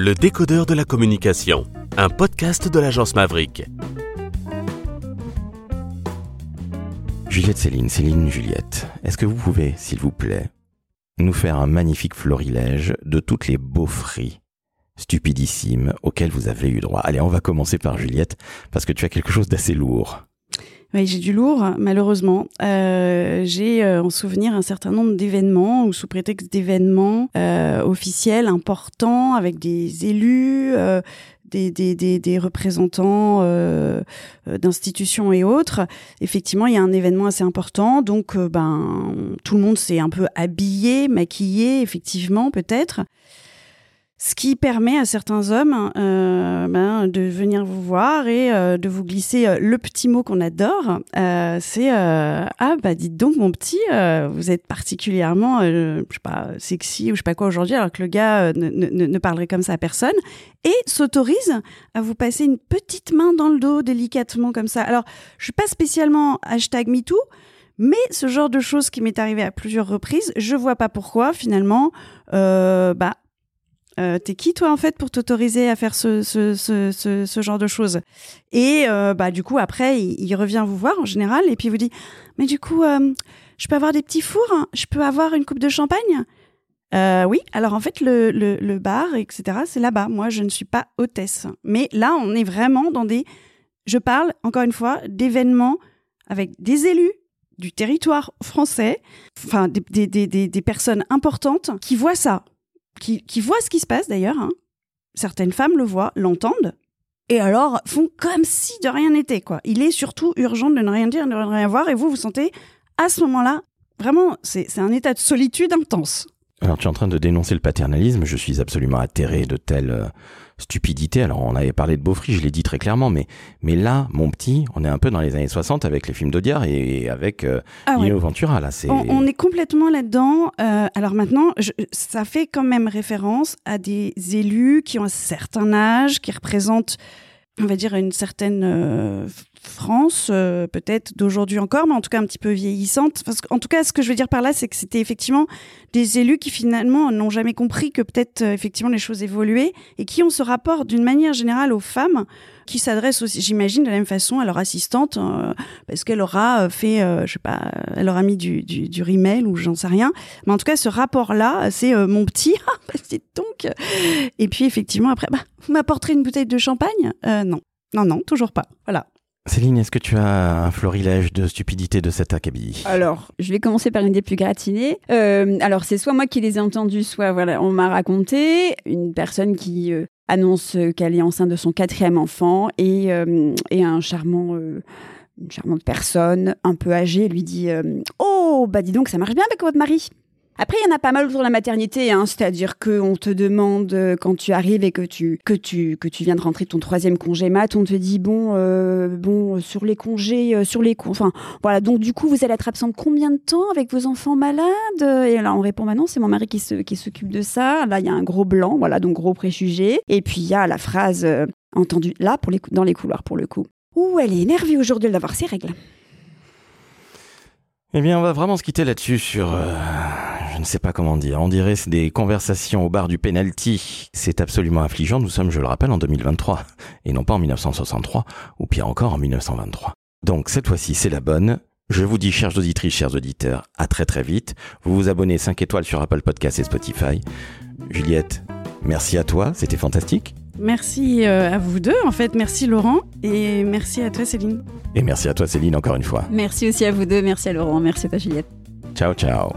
Le décodeur de la communication, un podcast de l'agence Maverick. Juliette Céline, Céline Juliette, est-ce que vous pouvez, s'il vous plaît, nous faire un magnifique florilège de toutes les beaufries stupidissimes auxquelles vous avez eu droit? Allez, on va commencer par Juliette, parce que tu as quelque chose d'assez lourd. Oui, j'ai du lourd, malheureusement. Euh, j'ai euh, en souvenir un certain nombre d'événements ou sous prétexte d'événements euh, officiels importants avec des élus, euh, des, des, des, des, représentants euh, d'institutions et autres. Effectivement, il y a un événement assez important, donc ben tout le monde s'est un peu habillé, maquillé, effectivement, peut-être. Ce qui permet à certains hommes euh, ben, de venir vous voir et euh, de vous glisser euh, le petit mot qu'on adore. C'est ah bah dites donc mon petit, vous êtes particulièrement, je sais pas sexy ou je sais pas quoi aujourd'hui, alors que le gars ne, parlerait comme ça à personne et s'autorise à vous passer une petite main dans le dos délicatement comme ça. Alors je suis pas spécialement hashtag MeToo. Mais ce genre de choses qui m'est arrivé à plusieurs reprises, je vois pas pourquoi finalement, bah euh, t'es qui toi en fait pour t'autoriser à faire ce, genre de choses? Et euh, bah du coup après il, revient vous voir en général et puis il vous dit mais du coup euh, je peux avoir des petits fours, je peux avoir une coupe de champagne? Oui, alors en fait, le, bar, etc., c'est là-bas. Moi, je ne suis pas hôtesse. Mais là, on est vraiment dans des. Je parle, encore une fois, d'événements avec des élus du territoire français, enfin, des personnes importantes qui voient ça qui, voient ce qui se passe d'ailleurs. Hein. Certaines femmes le voient, l'entendent, et alors font comme si de rien n'était. quoi. Il est surtout urgent de ne rien dire, de ne rien voir, et vous vous sentez à ce moment-là, vraiment, c'est un état de solitude intense. Alors tu es en train de dénoncer le paternalisme, je suis absolument atterré de telle euh, stupidité. Alors on avait parlé de Beaufry, je l'ai dit très clairement, mais, mais là, mon petit, on est un peu dans les années 60 avec les films d'Audiard et avec euh, ah ouais. Ventura. Là, c'est... On, on, est complètement là-dedans. Euh, alors maintenant, je, ça fait quand même référence à des élus qui ont un certain âge, qui représentent on va dire une certaine euh, France, euh, peut-être d'aujourd'hui encore, mais en tout cas un petit peu vieillissante. En tout cas, ce que je veux dire par là, c'est que c'était effectivement des élus qui finalement n'ont jamais compris que peut-être euh, effectivement les choses évoluaient et qui ont ce rapport d'une manière générale aux femmes qui s'adressent aussi, j'imagine, de la même façon à leur assistante, euh, parce qu'elle aura fait, je sais pas, elle aura mis du, du, du rimel ou j'en sais rien. Mais en tout cas, ce rapport-là, c'est mon petit, c'est donc. Et puis effectivement, après, bah, vous m'apporterez une bouteille de champagne? Non, non, non, toujours pas. Voilà. Céline, est-ce que tu as un florilège de stupidité de cet acabit Alors, je vais commencer par une des plus gratinées. Euh, alors, c'est soit moi qui les ai entendues, soit voilà, on m'a raconté une personne qui euh, annonce qu'elle est enceinte de son quatrième enfant et, euh, et un charmant. une charmante personne, un peu âgée, lui dit Oh, bah dis donc, ça marche bien avec votre mari. Après, il y en a pas mal autour de la maternité, hein, c'est-à-dire qu'on te demande euh, quand tu arrives et que tu que tu que tu viens de rentrer ton troisième congé mat, on te dit bon euh, bon sur les congés, euh, sur les enfin voilà donc du coup vous allez être absente combien de temps avec vos enfants malades? Et là on répond bah non c'est mon mari qui se qui s'occupe de ça. Là il y a un gros blanc, voilà donc gros préjugé. Et puis il y a la phrase entendue là pour les dans les couloirs pour le coup. Ouh elle est énervée aujourd'hui d'avoir ses règles. Eh bien, on va vraiment se quitter là-dessus sur, je ne sais pas comment dire, on dirait c'est des conversations au bar du penalty. C'est absolument affligeant, nous sommes, je le rappelle, en 2023, et non pas en 1963, ou pire encore en 1923. Donc cette fois-ci, c'est la bonne. Je vous dis, chers auditrices, chers auditeurs, à très très vite. Vous vous abonnez 5 étoiles sur Apple Podcasts et Spotify. Juliette, merci à toi, c'était fantastique. Merci euh, à vous deux, en fait. Merci Laurent et merci à toi Céline. Et merci à toi Céline encore une fois. Merci aussi à vous deux, merci à Laurent, merci à toi Juliette. Ciao, ciao.